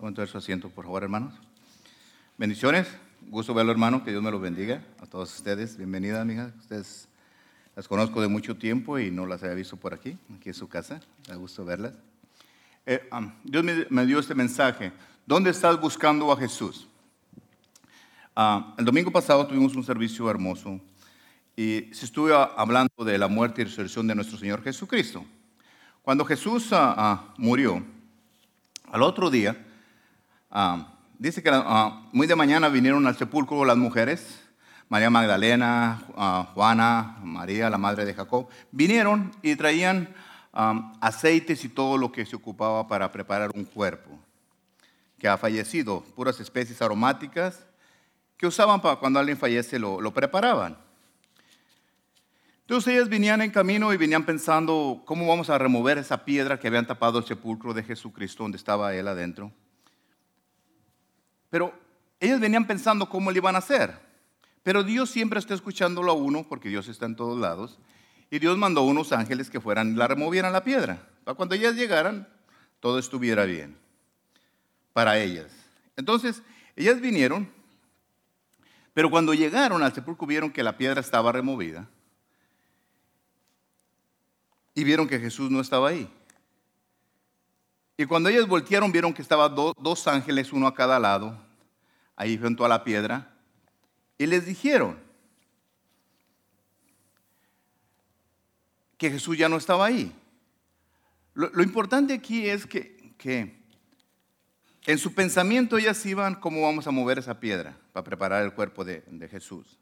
Tomen todo su asiento, por favor, hermanos. Bendiciones. Gusto verlo, hermano. Que Dios me lo bendiga. A todos ustedes. Bienvenida, amiga. Ustedes las conozco de mucho tiempo y no las había visto por aquí, aquí en su casa. Da gusto verlas. Eh, um, Dios me, me, dio este mensaje. ¿Dónde estás buscando a Jesús? Uh, el domingo pasado tuvimos un servicio hermoso y se estuvo hablando de la muerte y resurrección de nuestro Señor Jesucristo. Cuando Jesús uh, uh, murió, al otro día, Uh, dice que uh, muy de mañana vinieron al sepulcro las mujeres, María Magdalena, uh, Juana, María, la madre de Jacob, vinieron y traían aceites y todo lo que se ocupaba para preparar un cuerpo que ha fallecido, puras especies aromáticas que usaban para cuando alguien fallece lo, lo preparaban. Entonces ellas venían en camino y venían pensando cómo vamos a remover esa piedra que habían tapado el sepulcro de Jesucristo donde estaba él adentro. Pero ellos venían pensando cómo le iban a hacer. Pero Dios siempre está escuchándolo a uno, porque Dios está en todos lados. Y Dios mandó unos ángeles que fueran y la removieran la piedra. Para cuando ellas llegaran, todo estuviera bien. Para ellas. Entonces, ellas vinieron, pero cuando llegaron al sepulcro vieron que la piedra estaba removida. Y vieron que Jesús no estaba ahí. Y cuando ellos voltearon, vieron que estaban do, dos ángeles, uno a cada lado, ahí junto a la piedra, y les dijeron que Jesús ya no estaba ahí. Lo, lo importante aquí es que, que, en su pensamiento ellas iban cómo vamos a mover esa piedra para preparar el cuerpo de, de Jesús.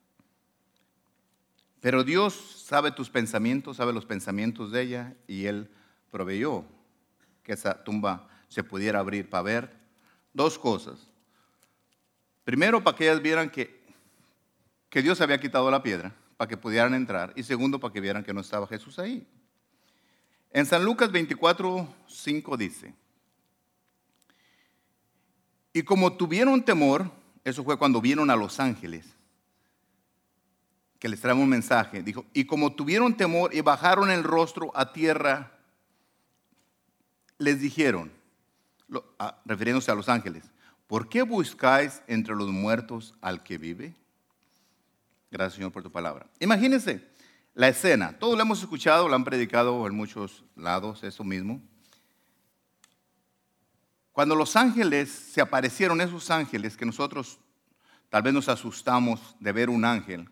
Pero Dios sabe tus pensamientos, sabe los pensamientos de ella, y Él proveyó que esa tumba se pudiera abrir para ver dos cosas. Primero, para que ellas vieran que, que Dios había quitado la piedra, para que pudieran entrar. Y segundo, para que vieran que no estaba Jesús ahí. En San Lucas 24, 5 dice, y como tuvieron temor, eso fue cuando vieron a los ángeles, que les trae un mensaje, dijo, y como tuvieron temor y bajaron el rostro a tierra, les dijeron, refiriéndose a los ángeles, ¿por qué buscáis entre los muertos al que vive? Gracias Señor por tu palabra. Imagínense la escena, todos lo hemos escuchado, lo han predicado en muchos lados, eso mismo. Cuando los ángeles se aparecieron, esos ángeles que nosotros tal vez nos asustamos de ver un ángel,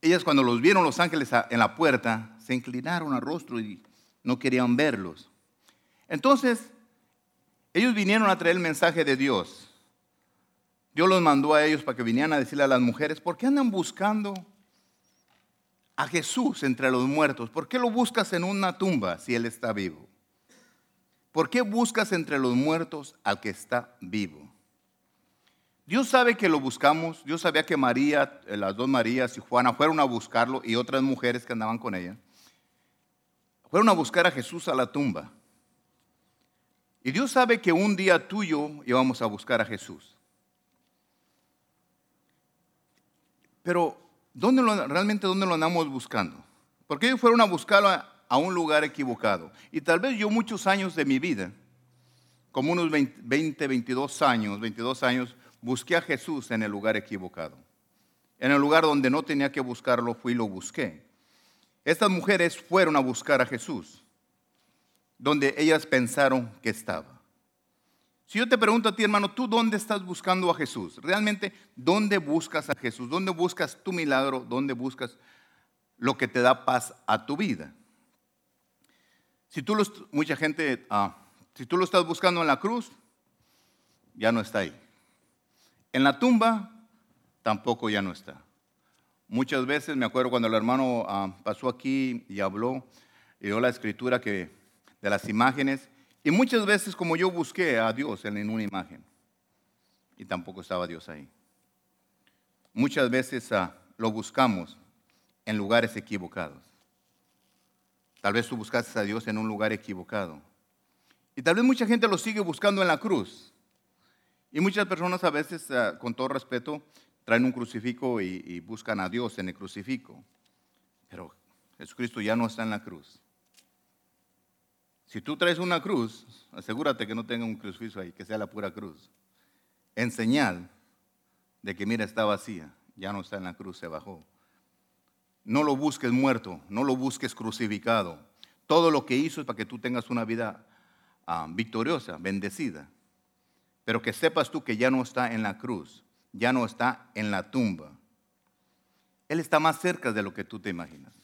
ellas cuando los vieron los ángeles en la puerta, se inclinaron al rostro y no querían verlos. Entonces, ellos vinieron a traer el mensaje de Dios. Dios los mandó a ellos para que vinieran a decirle a las mujeres, ¿por qué andan buscando a Jesús entre los muertos? ¿Por qué lo buscas en una tumba si Él está vivo? ¿Por qué buscas entre los muertos al que está vivo? Dios sabe que lo buscamos. Dios sabía que María, eh, las dos Marías y Juana fueron a buscarlo y otras mujeres que andaban con ella. Fueron a buscar a Jesús a la tumba. Y Dios sabe que un día tuyo íbamos a buscar a Jesús. Pero ¿dónde lo, realmente dónde lo andamos buscando? Porque ellos fueron a buscarlo a, a, un lugar equivocado. Y tal vez yo muchos años de mi vida, como unos 20, 20, 22 años, 22 años, busqué a Jesús en el lugar equivocado. En el lugar donde no tenía que buscarlo, fui y lo busqué. Estas mujeres fueron a buscar a Jesús donde ellas pensaron que estaba. Si yo te pregunto a ti, hermano, ¿tú dónde estás buscando a Jesús? Realmente, ¿dónde buscas a Jesús? ¿Dónde buscas tu milagro? ¿Dónde buscas lo que te da paz a tu vida? Si tú lo, mucha gente, ah, si tú lo estás buscando en la cruz, ya no está ahí. En la tumba, tampoco ya no está. Muchas veces me acuerdo cuando el hermano ah, pasó aquí y habló, y dio la escritura que de las imágenes. Y muchas veces como yo busqué a Dios en una imagen y tampoco estaba Dios ahí. Muchas veces uh, lo buscamos en lugares equivocados. Tal vez tú buscaste a Dios en un lugar equivocado. Y tal vez mucha gente lo sigue buscando en la cruz. Y muchas personas a veces, uh, con todo respeto, traen un crucifijo y, y buscan a Dios en el crucifijo. Pero Jesucristo ya no está en la cruz. Si tú traes una cruz, asegúrate que no tenga un crucifijo ahí, que sea la pura cruz. En señal de que, mira, está vacía, ya no está en la cruz, se bajó. No lo busques muerto, no lo busques crucificado. Todo lo que hizo es para que tú tengas una vida ah, victoriosa, bendecida. Pero que sepas tú que ya no está en la cruz, ya no está en la tumba. Él está más cerca de lo que tú te imaginas.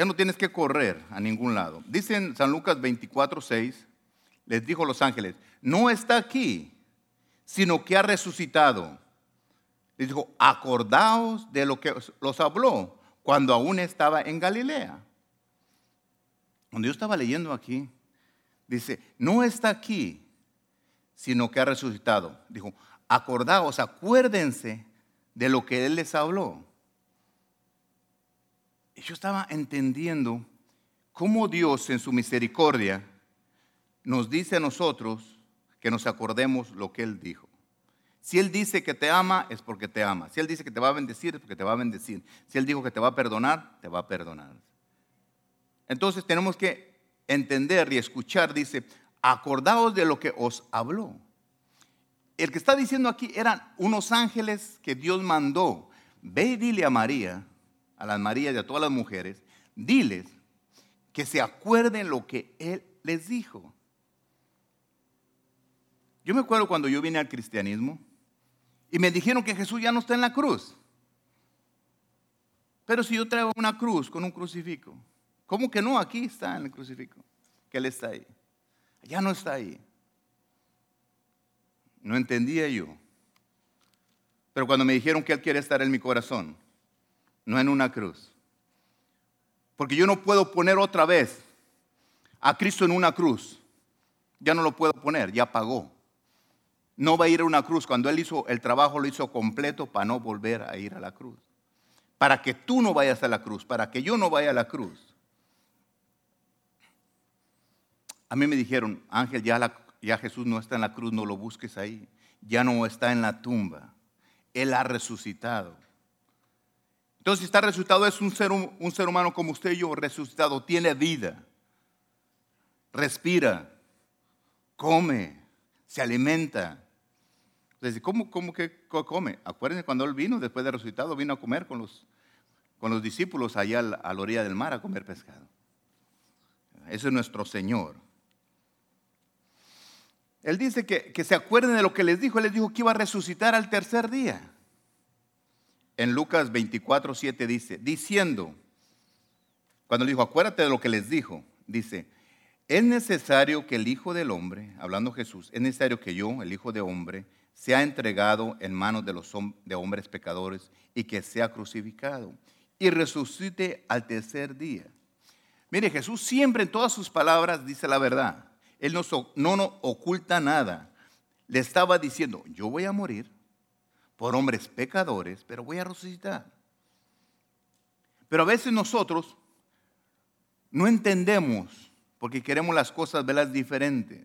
Ya no tienes que correr a ningún lado. Dice en San Lucas 24, 6, les dijo a los ángeles, no está aquí, sino que ha resucitado. Les dijo, acordaos de lo que los habló cuando aún estaba en Galilea. Cuando yo estaba leyendo aquí, dice, no está aquí, sino que ha resucitado. Dijo, acordaos, acuérdense de lo que Él les habló. Yo estaba entendiendo cómo Dios en su misericordia nos dice a nosotros que nos acordemos lo que Él dijo. Si Él dice que te ama, es porque te ama. Si Él dice que te va a bendecir, es porque te va a bendecir. Si Él dijo que te va a perdonar, te va a perdonar. Entonces tenemos que entender y escuchar, dice, acordaos de lo que os habló. El que está diciendo aquí eran unos ángeles que Dios mandó. Ve y dile a María, a las Marías y a todas las mujeres, diles que se acuerden lo que Él les dijo. Yo me acuerdo cuando yo vine al cristianismo y me dijeron que Jesús ya no está en la cruz. Pero si yo traigo una cruz con un crucifijo, ¿cómo que no? Aquí está en el crucifijo, que Él está ahí. Ya no está ahí. No entendía yo. Pero cuando me dijeron que Él quiere estar en mi corazón, no en una cruz. Porque yo no puedo poner otra vez a Cristo en una cruz. Ya no lo puedo poner, ya pagó. No va a ir a una cruz. Cuando Él hizo el trabajo, lo hizo completo para no volver a ir a la cruz. Para que tú no vayas a la cruz, para que yo no vaya a la cruz. A mí me dijeron, Ángel, ya, ya Jesús no está en la cruz, no lo busques ahí. Ya no está en la tumba. Él ha resucitado. Entonces, si está resucitado, es un ser, un ser humano como usted y yo, resucitado, tiene vida, respira, come, se alimenta. Entonces, ¿cómo, cómo que come? Acuérdense cuando él vino, después de resucitado, vino a comer con los, con los discípulos allá a la orilla del mar a comer pescado. Ese es nuestro Señor. Él dice que, que se acuerden de lo que les dijo. Él les dijo que iba a resucitar al tercer día en Lucas 24, 7 dice, diciendo, cuando le dijo, acuérdate de lo que les dijo, dice, es necesario que el Hijo del Hombre, hablando Jesús, es necesario que yo, el Hijo de Hombre, sea entregado en manos de los hombres pecadores y que sea crucificado y resucite al tercer día. Mire, Jesús siempre en todas sus palabras dice la verdad. Él no, no oculta nada. Le estaba diciendo, yo voy a morir, por hombres pecadores, pero voy a resucitar. Pero a veces nosotros no entendemos porque queremos las cosas verlas diferentes.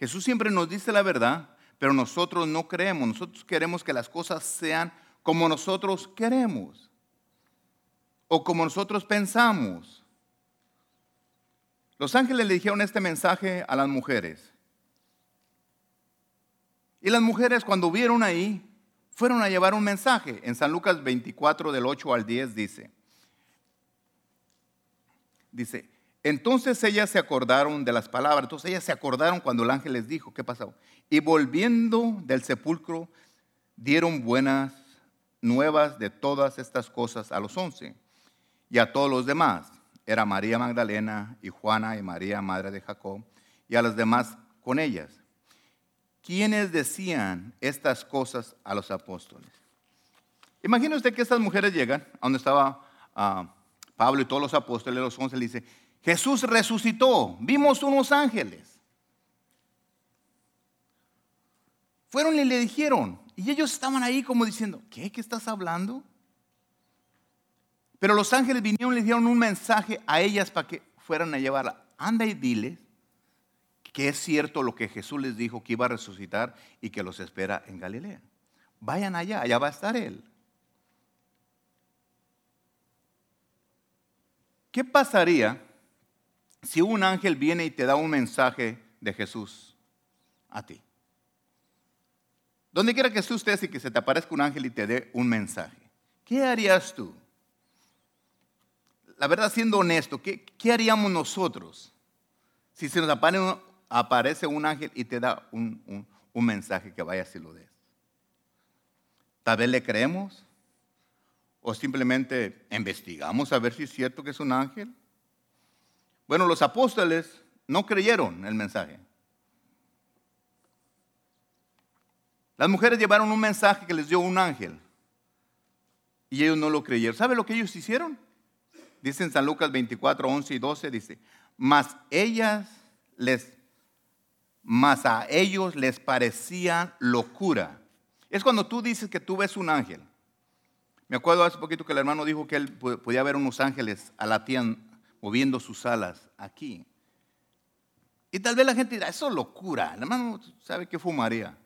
Jesús siempre nos dice la verdad, pero nosotros no creemos. Nosotros queremos que las cosas sean como nosotros queremos o como nosotros pensamos. Los ángeles le dijeron este mensaje a las mujeres. Y las mujeres cuando vieron ahí fueron a llevar un mensaje. En San Lucas 24 del 8 al 10 dice, dice, entonces ellas se acordaron de las palabras, entonces ellas se acordaron cuando el ángel les dijo, ¿qué pasó? Y volviendo del sepulcro, dieron buenas nuevas de todas estas cosas a los once y a todos los demás. Era María Magdalena y Juana y María, madre de Jacob, y a las demás con ellas ¿Quiénes decían estas cosas a los apóstoles? Imagina usted que estas mujeres llegan a donde estaba ah, Pablo y todos los apóstoles, los once, le dice, Jesús resucitó, vimos unos ángeles. Fueron y le dijeron, y ellos estaban ahí como diciendo, ¿qué? ¿Qué estás hablando? Pero los ángeles vinieron y le dieron un mensaje a ellas para que fueran a llevarla. Anda y diles que es cierto lo que Jesús les dijo que iba a resucitar y que los espera en Galilea. Vayan allá, allá va a estar Él. ¿Qué pasaría si un ángel viene y te da un mensaje de Jesús a ti? Donde quiera que estés y que se te aparezca un ángel y te dé un mensaje, ¿qué harías tú? La verdad, siendo honesto, ¿qué, haríamos nosotros si se nos aparece un ángel y te da un, mensaje que vaya si lo des? Tal vez le creemos o simplemente investigamos a ver si es cierto que es un ángel. Bueno, los apóstoles no creyeron el mensaje. Las mujeres llevaron un mensaje que les dio un ángel y ellos no lo creyeron. ¿Sabe lo que ellos hicieron? Dice en San Lucas 24, 11 y 12, dice, mas ellas les, mas a ellos les parecía locura. Es cuando tú dices que tú ves un ángel. Me acuerdo hace poquito que el hermano dijo que él podía ver unos ángeles a la tía moviendo sus alas aquí. Y tal vez la gente dirá, eso es locura. El hermano sabe que fumaría.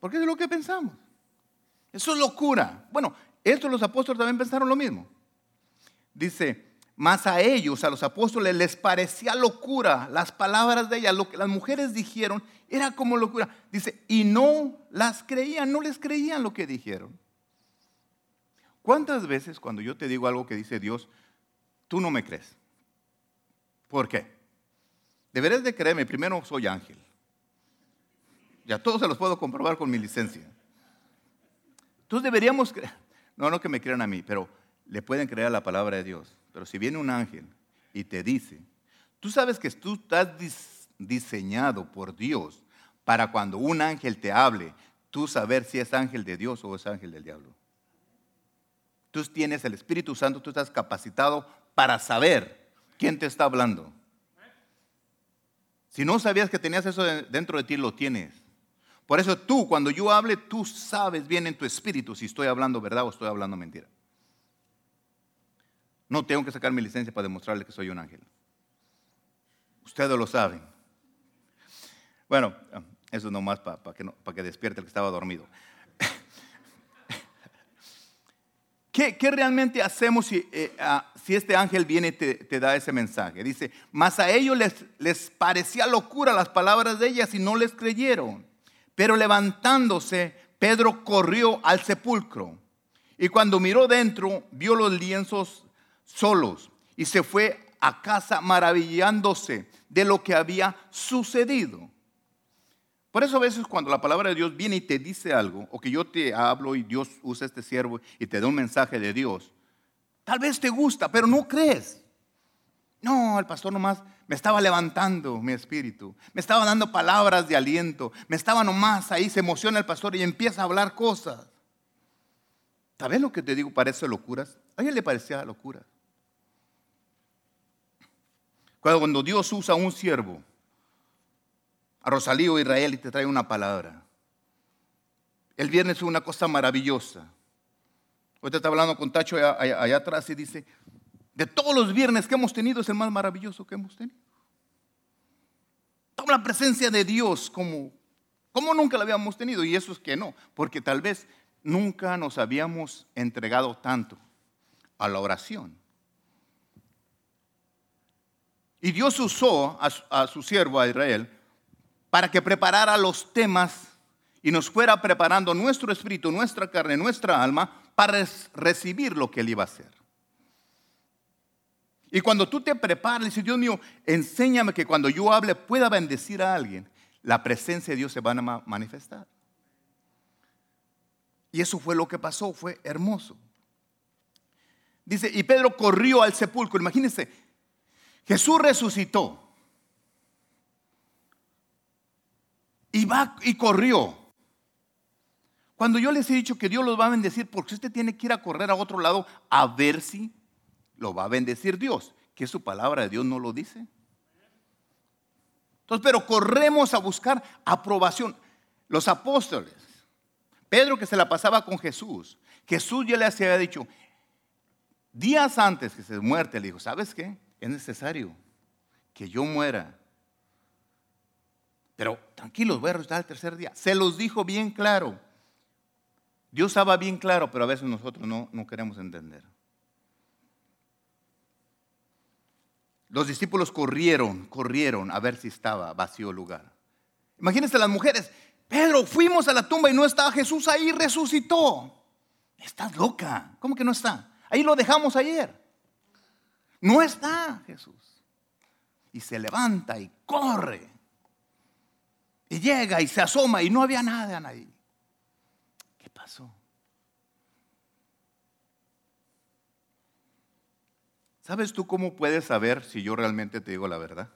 Porque es lo que pensamos. Eso es locura. Bueno, esto los apóstoles también pensaron lo mismo. Dice, más a ellos, a los apóstoles, les parecía locura las palabras de ella, lo que las mujeres dijeron era como locura. Dice, y no las creían, no les creían lo que dijeron. ¿Cuántas veces cuando yo te digo algo que dice Dios, tú no me crees? ¿Por qué? Deberías de creerme, primero soy ángel. Ya todos se los puedo comprobar con mi licencia. Entonces deberíamos creer, no, no que me crean a mí, pero le pueden creer a la palabra de Dios. Pero si viene un ángel y te dice, tú sabes que tú estás diseñado por Dios para cuando un ángel te hable, tú saber si es ángel de Dios o es ángel del diablo. Tú tienes el Espíritu Santo, tú estás capacitado para saber quién te está hablando. Si no sabías que tenías eso dentro de ti, lo tienes. Por eso tú, cuando yo hable, tú sabes bien en tu espíritu si estoy hablando verdad o estoy hablando mentira. No tengo que sacar mi licencia para demostrarle que soy un ángel. Ustedes lo saben. Bueno, eso nomás para, que, para que despierte el que estaba dormido. ¿Qué, realmente hacemos si, eh, ah, si, este ángel viene y te, da ese mensaje? Dice, mas a ellos les, les parecía locura las palabras de ellas y no les creyeron. Pero levantándose, Pedro corrió al sepulcro y cuando miró dentro, vio los lienzos solos y se fue a casa maravillándose de lo que había sucedido. Por eso a veces cuando la palabra de Dios viene y te dice algo, o que yo te hablo y Dios usa este siervo y te da un mensaje de Dios, tal vez te gusta, pero no crees. No, el pastor nomás me estaba levantando mi espíritu, me estaba dando palabras de aliento, me estaba nomás ahí, se emociona el pastor y empieza a hablar cosas. ¿Sabes lo que te digo? Parece locuras. A ella le parecía locura. Cuando Dios usa a un siervo, a Rosalío Israel y te trae una palabra. El viernes fue una cosa maravillosa. Hoy está hablando con Tacho allá, atrás y dice, de todos los viernes que hemos tenido es el más maravilloso que hemos tenido. Toda la presencia de Dios como, como nunca la habíamos tenido. Y eso es que no, porque tal vez nunca nos habíamos entregado tanto a la oración. Y Dios usó a, su siervo, a Israel, para que preparara los temas y nos fuera preparando nuestro espíritu, nuestra carne, nuestra alma, para recibir lo que Él iba a hacer. Y cuando tú te preparas, dices, Dios mío, enséñame que cuando yo hable pueda bendecir a alguien, la presencia de Dios se va a manifestar. Y eso fue lo que pasó, fue hermoso. Dice, y Pedro corrió al sepulcro. Imagínense, Jesús resucitó. Y va y corrió. Cuando yo les he dicho que Dios los va a bendecir, porque usted tiene que ir a correr a otro lado a ver si lo va a bendecir Dios, que su palabra de Dios no lo dice. Entonces, pero corremos a buscar aprobación. Los apóstoles, Pedro que se la pasaba con Jesús, Jesús ya le había dicho, días antes que se muerte, le dijo, ¿sabes qué? Es necesario que yo muera. Pero tranquilos, voy a resucitar el tercer día. Se los dijo bien claro. Dios estaba bien claro, pero a veces nosotros no, no queremos entender. los discípulos corrieron, corrieron a ver si estaba vacío el lugar. Imagínense las mujeres, Pedro, fuimos a la tumba y no estaba Jesús ahí, resucitó. Estás loca, ¿cómo que no está? Ahí lo dejamos ayer. No está Jesús. Y se levanta y corre. Y llega y se asoma y no había nada ahí. ¿Qué pasó? ¿Sabes tú cómo puedes saber si yo realmente te digo la verdad?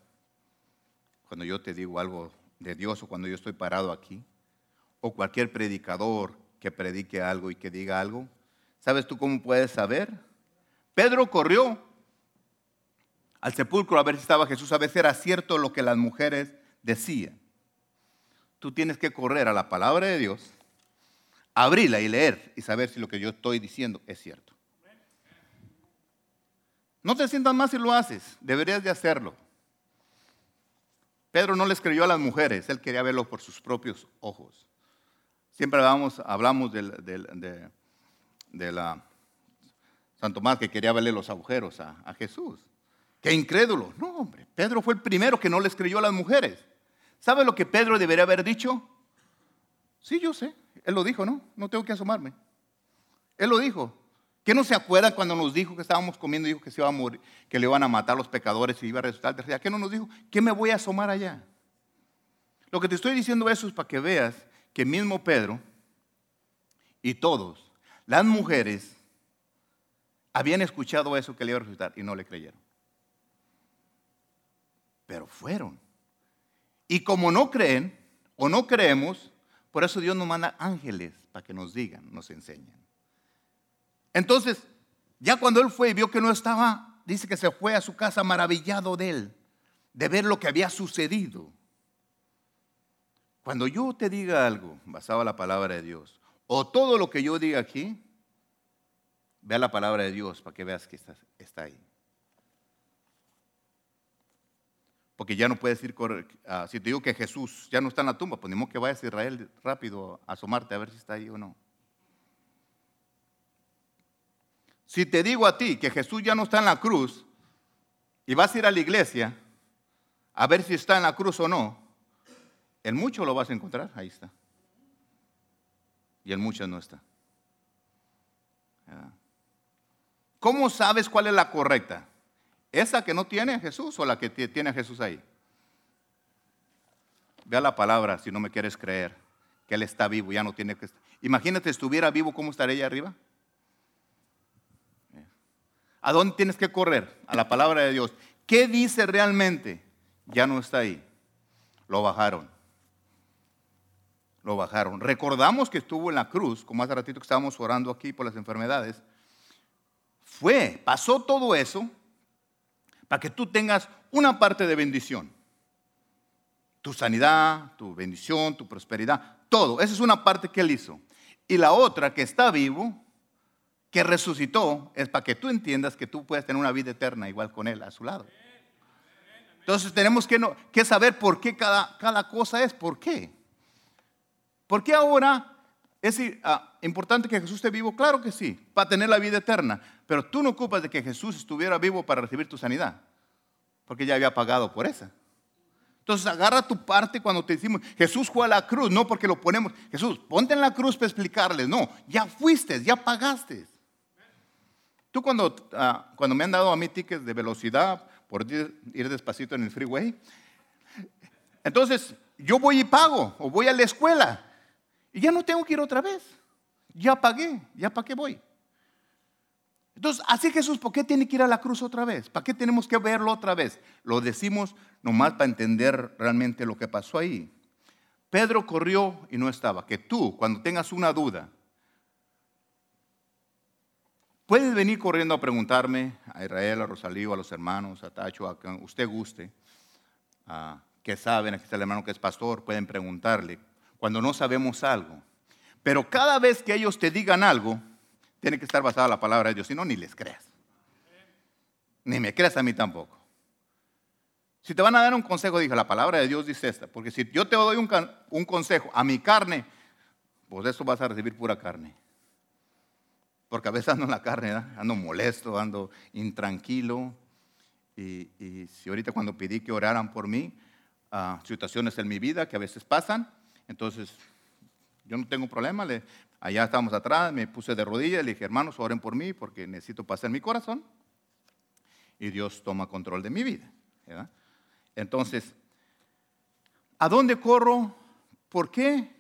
Cuando yo te digo algo de Dios o cuando yo estoy parado aquí, o cualquier predicador que predique algo y que diga algo, ¿sabes tú cómo puedes saber? Pedro corrió al sepulcro a ver si estaba Jesús, a ver si era cierto lo que las mujeres decían. Tú tienes que correr a la palabra de Dios, abrirla y leer y saber si lo que yo estoy diciendo es cierto. No te sientas más si lo haces, deberías de hacerlo. Pedro no les creyó a las mujeres, él quería verlo por sus propios ojos. Siempre hablamos, hablamos de, la San Tomás que quería verle los agujeros a Jesús. Qué incrédulo. No, hombre, Pedro fue el primero que no les creyó a las mujeres. ¿Sabe lo que Pedro debería haber dicho? Sí, yo sé. Él lo dijo, ¿no? No tengo que asomarme. Él lo dijo. ¿Qué no se acuerda cuando nos dijo que estábamos comiendo y dijo que se iba a morir, que le iban a matar a los pecadores y iba a resucitar de ¿Qué no nos dijo? ¿Qué me voy a asomar allá? Lo que te estoy diciendo eso es para que veas que mismo Pedro y todos, las mujeres, habían escuchado eso que le iba a resucitar y no le creyeron. Pero fueron. Y como no creen o no creemos, por eso Dios nos manda ángeles para que nos digan, nos enseñen. Entonces, ya cuando él fue y vio que no estaba, dice que se fue a su casa maravillado de él, de ver lo que había sucedido. Cuando yo te diga algo basado en la palabra de Dios, o todo lo que yo diga aquí, vea la palabra de Dios para que veas que está, está ahí. Porque ya no puedes ir, uh, si te digo que Jesús ya no está en la tumba, pues ni modo que vayas a Israel rápido a asomarte a ver si está ahí o no. Si te digo a ti que Jesús ya no está en la cruz y vas a ir a la iglesia a ver si está en la cruz o no, en mucho lo vas a encontrar, ahí está. Y en muchas no está. ¿Cómo sabes cuál es la correcta? ¿Esa que no tiene a Jesús o la que tiene a Jesús ahí? Vea la palabra si no me quieres creer que Él está vivo, ya no tiene que estar. Imagínate, estuviera vivo, ¿cómo estaría allá arriba? ¿A dónde tienes que correr? A la palabra de Dios. ¿Qué dice realmente? Ya no está ahí. Lo bajaron. Lo bajaron. Recordamos que estuvo en la cruz, como hace ratito que estábamos orando aquí por las enfermedades. Fue, pasó todo eso para que tú tengas una parte de bendición. Tu sanidad, tu bendición, tu prosperidad, todo. Esa es una parte que él hizo. Y la otra que está vivo, que resucitó, es para que tú entiendas que tú puedes tener una vida eterna igual con él a su lado. Entonces tenemos que, que saber por qué cada, cada cosa es, por qué. ¿Por qué ahora es ah, importante que Jesús esté vivo? Claro que sí, para tener la vida eterna. Pero tú no ocupas de que Jesús estuviera vivo para recibir tu sanidad, porque ya había pagado por esa. Entonces agarra tu parte cuando te decimos, Jesús fue a la cruz, no porque lo ponemos, Jesús, ponte en la cruz para explicarles, no, ya fuiste, ya pagaste. Tú cuando, ah, cuando me han dado a mí tickets de velocidad por ir, ir despacito en el freeway, entonces yo voy y pago, o voy a la escuela, y ya no tengo que ir otra vez. Ya pagué, ya para qué voy. Entonces, así Jesús, ¿por qué tiene que ir a la cruz otra vez? ¿Para qué tenemos que verlo otra vez? Lo decimos nomás para entender realmente lo que pasó ahí. Pedro corrió y no estaba. Que tú, cuando tengas una duda, puedes venir corriendo a preguntarme a Israel, a Rosalío, a los hermanos, a Tacho, a quien usted guste, que saben, aquí está el hermano que es pastor, pueden preguntarle cuando no sabemos algo. Pero cada vez que ellos te digan algo, tiene que estar basada en la palabra de Dios, si no, ni les creas. Ni me creas a mí tampoco. Si te van a dar un consejo, dije, la palabra de Dios dice esta, porque si yo te doy un, consejo a mi carne, pues eso vas a recibir pura carne. Porque a veces ando en la carne, ando molesto, ando intranquilo. y, si ahorita cuando pedí que oraran por mí, uh, situaciones en mi vida que a veces pasan, entonces yo no tengo problema, le, allá estábamos atrás, me puse de rodillas, le dije, hermanos, oren por mí porque necesito pasar mi corazón. Y Dios toma control de mi vida. Entonces, ¿a dónde corro? ¿Por qué?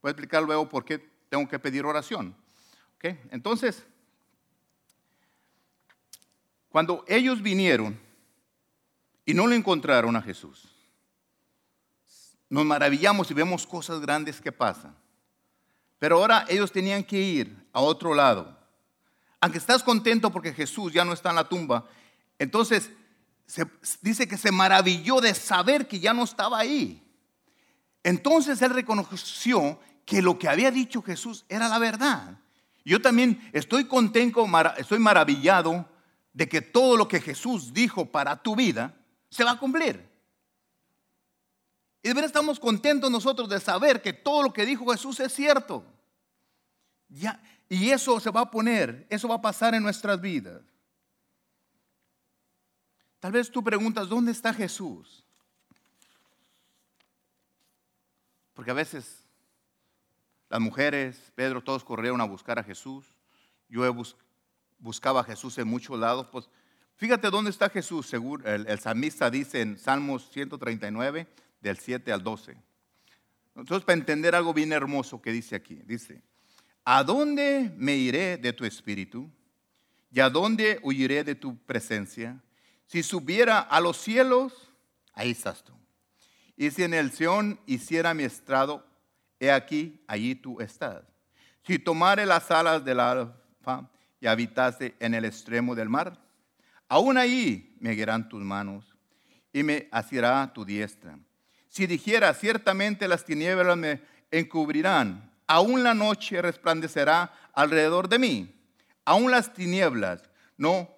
Voy a explicar luego por qué tengo que pedir oración. Entonces, cuando ellos vinieron y no le encontraron a Jesús, nos maravillamos y vemos cosas grandes que pasan. Pero ahora ellos tenían que ir a otro lado. Aunque estás contento porque Jesús ya no está en la tumba, entonces se, dice que se maravilló de saber que ya no estaba ahí. Entonces él reconoció que lo que había dicho Jesús era la verdad. Yo también estoy contento, estoy maravillado de que todo lo que Jesús dijo para tu vida se va a cumplir. Y de estamos contentos nosotros de saber que todo lo que dijo Jesús es cierto. Ya, y eso se va a poner, eso va a pasar en nuestras vidas. Tal vez tú preguntas, ¿dónde está Jesús? Porque a veces las mujeres, Pedro, todos corrieron a buscar a Jesús. Yo buscaba a Jesús en muchos lados. Pues fíjate dónde está Jesús. El, el salmista dice en Salmos 139, del 7 al 12. Entonces, para entender algo bien hermoso que dice aquí, dice, ¿a dónde me iré de tu espíritu? ¿Y a dónde huiré de tu presencia? Si subiera a los cielos, ahí estás tú. Y si en el Sión hiciera mi estrado, he aquí, allí tú estás. Si tomare las alas del alfa y habitase en el extremo del mar, aún ahí me guiarán tus manos y me asirá tu diestra. Si dijera, ciertamente las tinieblas me encubrirán, aún la noche resplandecerá alrededor de mí, aún las tinieblas no,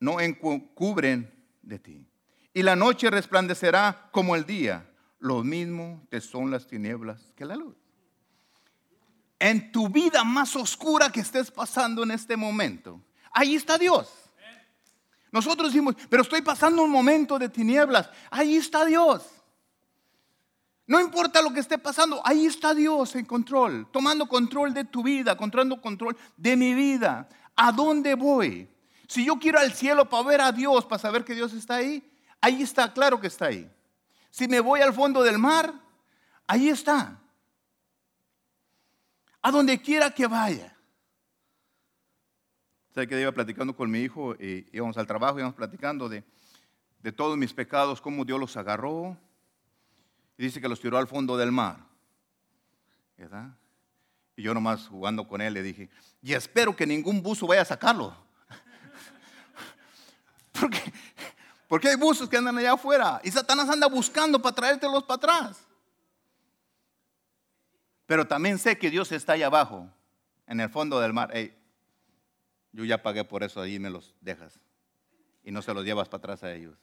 no encubren de ti. Y la noche resplandecerá como el día, lo mismo te son las tinieblas que la luz. En tu vida más oscura que estés pasando en este momento, ahí está Dios. Nosotros decimos, pero estoy pasando un momento de tinieblas, ahí está Dios. No importa lo que esté pasando, ahí está Dios en control, tomando control de tu vida, tomando control de mi vida. ¿A dónde voy? Si yo quiero al cielo para ver a Dios, para saber que Dios está ahí, ahí está, claro que está ahí. Si me voy al fondo del mar, ahí está. A donde quiera que vaya. Sé que iba platicando con mi hijo íbamos al trabajo, íbamos platicando de, de todos mis pecados, cómo Dios los agarró, dice que los tiró al fondo del mar. ¿Verdad? Y yo nomás jugando con él le dije, y espero que ningún buzo vaya a sacarlo. porque, porque hay buzos que andan allá afuera y Satanás anda buscando para traértelos para atrás. Pero también sé que Dios está allá abajo, en el fondo del mar. yo ya pagué por eso, ahí me los dejas. Y no se los llevas para atrás a ellos.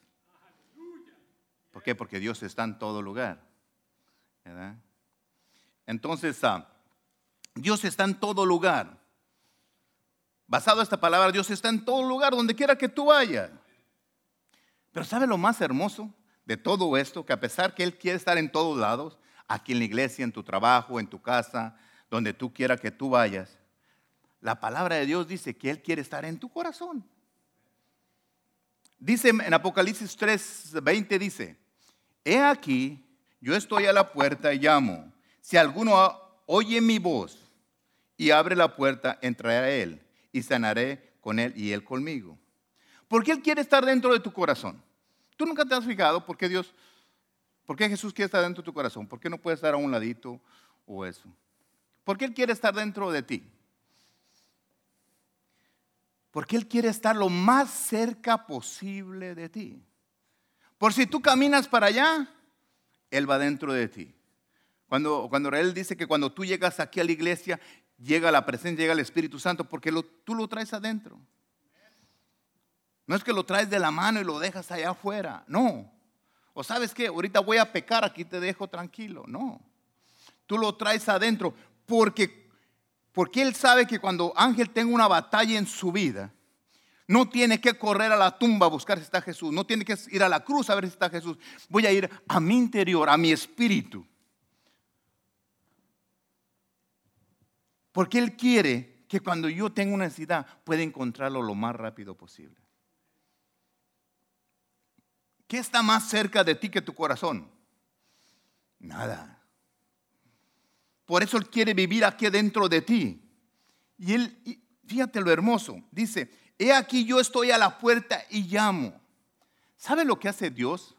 ¿Por qué? Porque Dios está en todo lugar. Entonces, ah, Dios está en todo lugar. Basado en esta palabra, Dios está en todo lugar, donde quiera que tú vayas. Pero ¿sabe lo más hermoso de todo esto? Que a pesar que Él quiere estar en todos lados, aquí en la iglesia, en tu trabajo, en tu casa, donde tú quieras que tú vayas, la palabra de Dios dice que Él quiere estar en tu corazón. Dice en Apocalipsis 3, 20, dice, he aquí, yo estoy a la puerta y llamo. Si alguno oye mi voz y abre la puerta, entraré a él y sanaré con él y él conmigo. Porque Él quiere estar dentro de tu corazón. Tú nunca te has fijado por qué Dios, por qué Jesús quiere estar dentro de tu corazón. ¿Por qué no puede estar a un ladito o eso? Porque Él quiere estar dentro de ti. Porque Él quiere estar lo más cerca posible de ti. Por si tú caminas para allá, él va dentro de ti. Cuando, cuando Él dice que cuando tú llegas aquí a la iglesia, llega la presencia, llega el Espíritu Santo, porque tú lo traes adentro. No es que lo traes de la mano y lo dejas allá afuera, no. O sabes qué, ahorita voy a pecar, aquí te dejo tranquilo, no. Tú lo traes adentro porque, porque Él sabe que cuando Ángel tenga una batalla en su vida, No tiene que correr a la tumba a buscar si está Jesús. No tiene que ir a la cruz a ver si está Jesús. Voy a ir a mi interior, a mi espíritu. Porque Él quiere que cuando yo tenga una necesidad pueda encontrarlo lo más rápido posible. ¿Qué está más cerca de ti que tu corazón? Nada. Por eso Él quiere vivir aquí dentro de ti. Y Él, fíjate lo hermoso, dice, he aquí yo estoy a la puerta y llamo. ¿Sabe lo que hace Dios?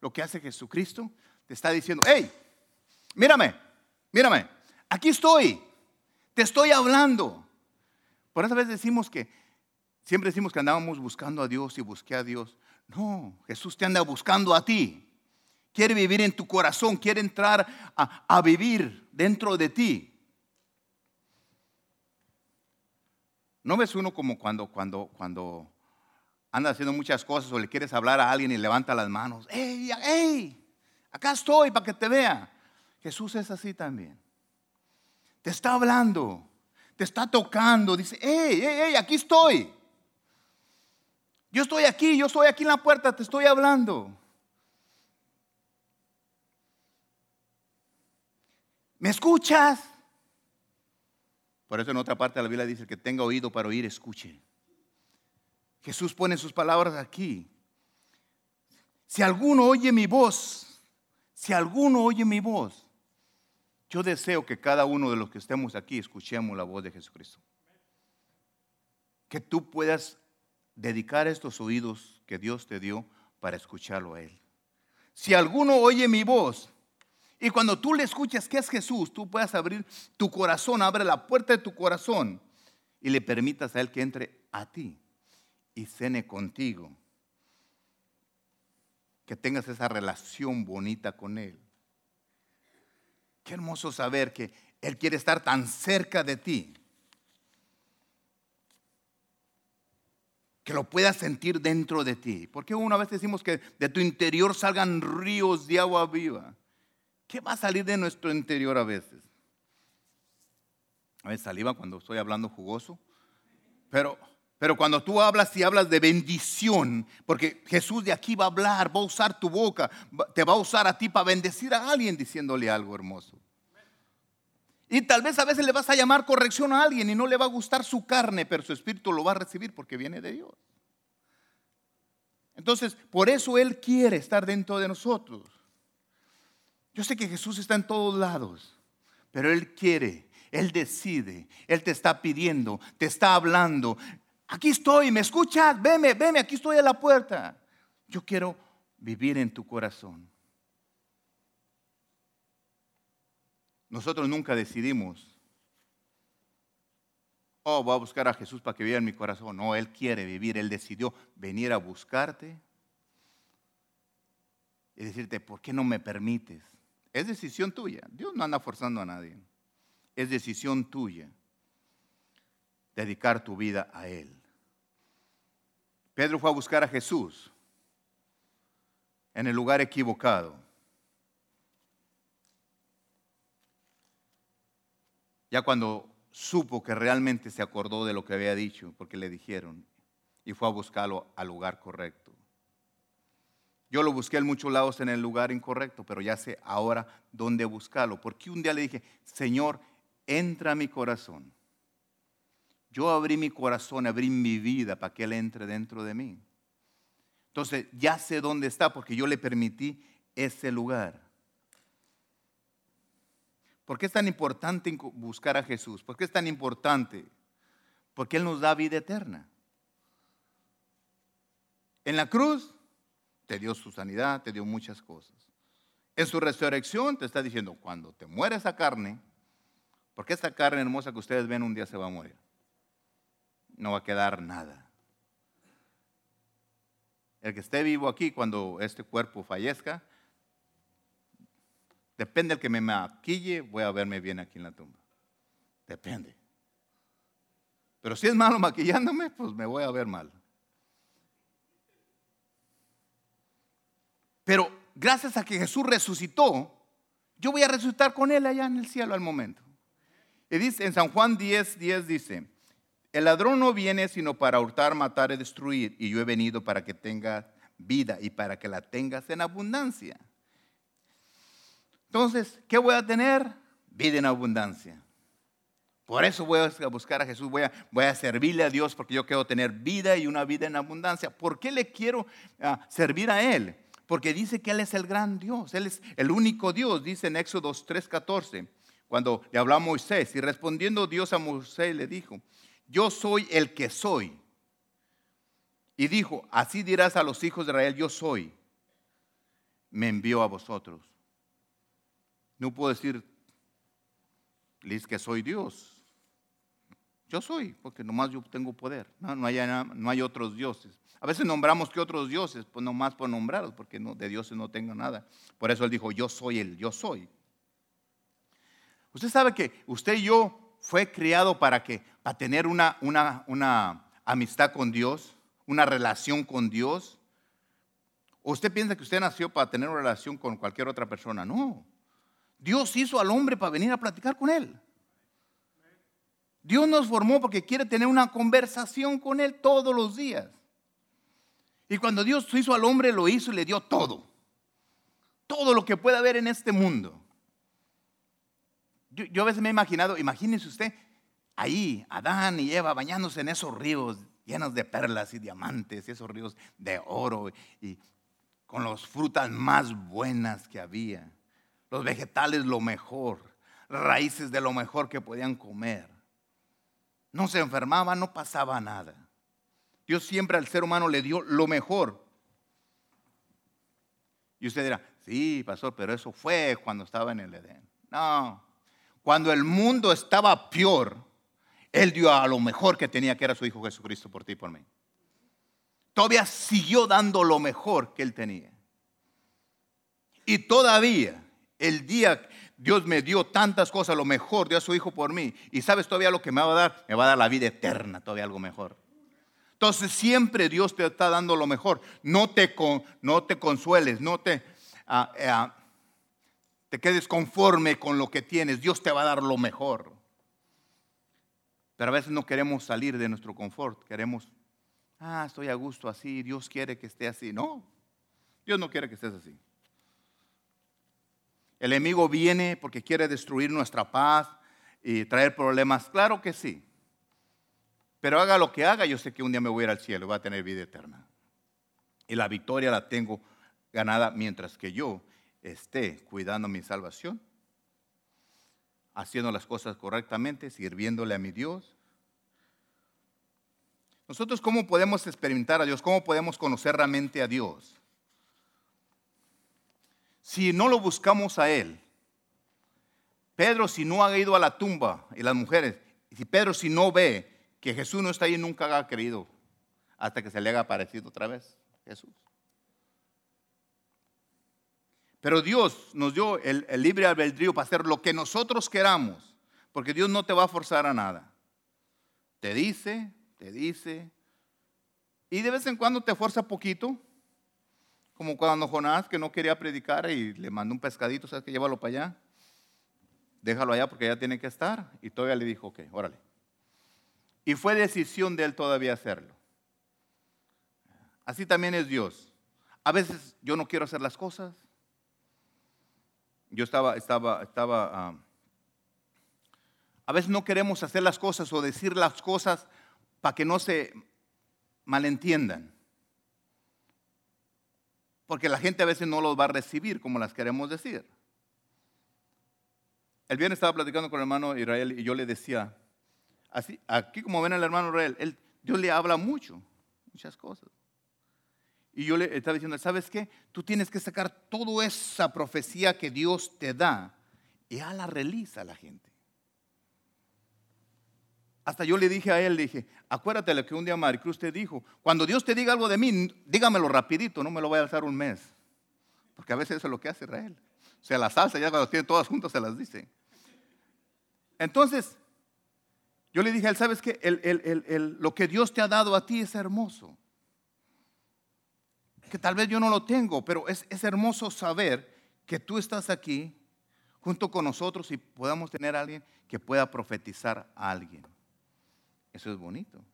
Lo que hace Jesucristo. Te está diciendo, hey, mírame, mírame, aquí estoy, te estoy hablando. Por eso a veces decimos que, siempre decimos que andábamos buscando a Dios y busqué a Dios. No, Jesús te anda buscando a ti. Quiere vivir en tu corazón, quiere entrar a, vivir dentro de ti. ¿No ves uno como cuando, cuando, cuando anda haciendo muchas cosas o le quieres hablar a alguien y levanta las manos? ¡Ey, ey! Acá estoy para que te vea. Jesús es así también. Te está hablando, te está tocando. Dice, ¡Ey, ey, ey! Aquí estoy. Yo estoy aquí, yo estoy aquí en la puerta, te estoy hablando. ¿Me escuchas? Por eso en otra parte de la Biblia dice, que tenga oído para oír, escuche. Jesús pone sus palabras aquí. Si alguno oye mi voz, si alguno oye mi voz, yo deseo que cada uno de los que estemos aquí escuchemos la voz de Jesucristo. Que tú puedas dedicar estos oídos que Dios te dio para escucharlo a Él. Si alguno oye mi voz, y cuando tú le escuchas que es Jesús, tú puedas abrir tu corazón, abre la puerta de tu corazón y le permitas a Él que entre a ti y cene contigo. Que tengas esa relación bonita con Él. Qué hermoso saber que Él quiere estar tan cerca de ti. que lo puedas sentir dentro de ti. Porque una vez decimos que de tu interior salgan ríos de agua viva. ¿Qué va a salir de nuestro interior a veces? A veces saliva cuando estoy hablando jugoso. Pero, pero cuando tú hablas y hablas de bendición, porque Jesús de aquí va a hablar, va a usar tu boca, te va a usar a ti para bendecir a alguien diciéndole algo hermoso. Y tal vez a veces le vas a llamar corrección a alguien y no le va a gustar su carne, pero su espíritu lo va a recibir porque viene de Dios. Entonces, por eso Él quiere estar dentro de nosotros. Yo sé que Jesús está en todos lados, pero Él quiere, Él decide, Él te está pidiendo, te está hablando. Aquí estoy, ¿me escuchas? Veme, veme, aquí estoy a la puerta. Yo quiero vivir en tu corazón. Nosotros nunca decidimos, oh, voy a buscar a Jesús para que viva en mi corazón. No, Él quiere vivir, Él decidió venir a buscarte y decirte, ¿por qué no me permites? Es decisión tuya. Dios no anda forzando a nadie. Es decisión tuya dedicar tu vida a Él. Pedro fue a buscar a Jesús en el lugar equivocado. Ya cuando supo que realmente se acordó de lo que había dicho, porque le dijeron, y fue a buscarlo al lugar correcto. Yo lo busqué en muchos lados en el lugar incorrecto, pero ya sé ahora dónde buscarlo. Porque un día le dije, Señor, entra a mi corazón. Yo abrí mi corazón, abrí mi vida para que Él entre dentro de mí. Entonces ya sé dónde está porque yo le permití ese lugar. ¿Por qué es tan importante buscar a Jesús? ¿Por qué es tan importante? Porque Él nos da vida eterna. En la cruz te dio su sanidad, te dio muchas cosas. En su resurrección te está diciendo, cuando te muere esa carne, porque esta carne hermosa que ustedes ven un día se va a morir. No va a quedar nada. El que esté vivo aquí cuando este cuerpo fallezca, Depende del que me maquille, voy a verme bien aquí en la tumba. Depende. Pero si es malo maquillándome, pues me voy a ver mal. Pero gracias a que Jesús resucitó, yo voy a resucitar con Él allá en el cielo al momento. Y dice en San Juan 10, 10 dice, El ladrón no viene sino para hurtar, matar y destruir, y yo he venido para que tengas vida y para que la tengas en abundancia. Entonces, ¿qué voy a tener? Vida en abundancia. Por eso voy a buscar a Jesús, voy a, servirle a Dios porque yo quiero tener vida y una vida en abundancia. ¿Por qué le quiero ah, servir a Él? Porque dice que Él es el gran Dios, Él es el único Dios, dice en Éxodo 3:14, cuando le habló a Moisés. Y respondiendo Dios a Moisés le dijo, yo soy el que soy. Y dijo, así dirás a los hijos de Israel, yo soy. Me envió a vosotros. No puedo decir, Liz, que soy Dios. Yo soy, porque nomás yo tengo poder. No, hay, no hay otros dioses. A veces nombramos que otros dioses, pues nomás por nombrarlos, porque no, de dioses no tengo nada. Por eso él dijo, yo soy el, yo soy. Usted sabe que usted y yo fue criado para que, para tener una, una, una amistad con Dios, una relación con Dios. ¿O usted piensa que usted nació para tener una relación con cualquier otra persona? No. Dios hizo al hombre para venir a platicar con él. Dios nos formó porque quiere tener una conversación con Él todos los días. Y cuando Dios hizo al hombre, lo hizo y le dio todo. Todo lo que puede haber en este mundo. Yo, a veces me he imaginado, imagínese usted, ahí, Adán y Eva bañándose en esos ríos llenos de perlas y diamantes, y esos ríos de oro, y con las frutas más buenas que había, los vegetales lo mejor, raíces de lo mejor que podían comer no se enfermaba, no pasaba nada. Dios siempre al ser humano le dio lo mejor. Y usted dirá, sí, pastor, pero eso fue cuando estaba en el Edén. No, cuando el mundo estaba peor, Él dio a lo mejor que tenía, que era su Hijo Jesucristo por ti y por mí. Todavía siguió dando lo mejor que Él tenía. Y todavía, el día Dios me dio tantas cosas, lo mejor, dio a su Hijo por mí. Y sabes todavía lo que me va a dar, me va a dar la vida eterna, todavía algo mejor. Entonces siempre Dios te está dando lo mejor. No te, no te consueles, no te, ah, ah, te quedes conforme con lo que tienes. Dios te va a dar lo mejor. Pero a veces no queremos salir de nuestro confort. Queremos, ah, estoy a gusto así, Dios quiere que esté así. No, Dios no quiere que estés así. El enemigo viene porque quiere destruir nuestra paz y traer problemas. Claro que sí. Pero haga lo que haga, yo sé que un día me voy a ir al cielo y voy a tener vida eterna. Y la victoria la tengo ganada mientras que yo esté cuidando mi salvación, haciendo las cosas correctamente, sirviéndole a mi Dios. Nosotros, ¿cómo podemos experimentar a Dios? ¿Cómo podemos conocer realmente a Dios? si no lo buscamos a Él. Pedro si no ha ido a la tumba y las mujeres, si Pedro si no ve que Jesús no está ahí, nunca ha creído hasta que se le haga aparecido otra vez Jesús. Pero Dios nos dio el, libre albedrío para hacer lo que nosotros queramos, porque Dios no te va a forzar a nada. Te dice, te dice, y de vez en cuando te fuerza poquito, como cuando Jonás, que no quería predicar y le mandó un pescadito, ¿sabes que Llévalo para allá. Déjalo allá porque ya tiene que estar. Y todavía le dijo, ok, órale. Y fue decisión de él todavía hacerlo. Así también es Dios. A veces yo no quiero hacer las cosas. Yo estaba, estaba, estaba. Ah, a veces no queremos hacer las cosas o decir las cosas para que no se malentiendan porque la gente a veces no los va a recibir como las queremos decir. El viernes estaba platicando con el hermano Israel y yo le decía, así, aquí como ven al hermano él, Dios le habla mucho, muchas cosas. Y yo le estaba diciendo, ¿sabes qué? Tú tienes que sacar toda esa profecía que Dios te da y a la realiza a la gente. Hasta yo le dije a él, le dije, acuérdate lo que un día Maricruz te dijo, cuando Dios te diga algo de mí, dígamelo rapidito, no me lo voy a alzar un mes. Porque a veces eso es lo que hace Israel. O sea, la salsa ya cuando tienen todas juntas se las dice. Entonces, yo le dije a él, ¿sabes qué? lo que Dios te ha dado a ti es hermoso. Que tal vez yo no lo tengo, pero es, es hermoso saber que tú estás aquí junto con nosotros y podamos tener a alguien que pueda profetizar a alguien Eso es bonito.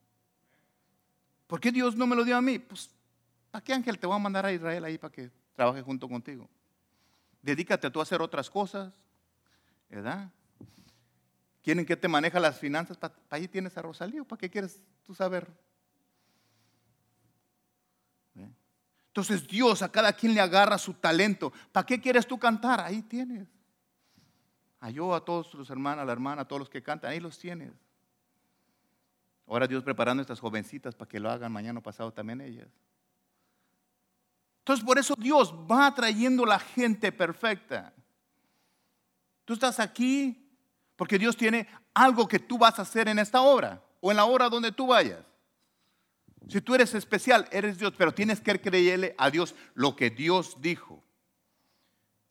¿Por qué Dios no me lo dio a mí? Pues, ¿a qué ángel te va a mandar a Israel ahí para que trabaje junto contigo? Dedícate tú a hacer otras cosas, ¿verdad? Quieren que te maneja las finanzas, para ahí tienes a Rosalío, ¿para qué quieres tú saber? ¿Eh? Entonces Dios a cada quien le agarra su talento. ¿Para qué quieres tú cantar? Ahí tienes. A yo, a todos los hermanos, a la hermana, a todos los que cantan, ahí los tienes. Ahora Dios preparando a estas jovencitas para que lo hagan mañana o pasado también ellas. Entonces por eso Dios va trayendo la gente perfecta. Tú estás aquí porque Dios tiene algo que tú vas a hacer en esta obra o en la hora donde tú vayas. Si tú eres especial, eres Dios, pero tienes que creerle a Dios lo que Dios dijo.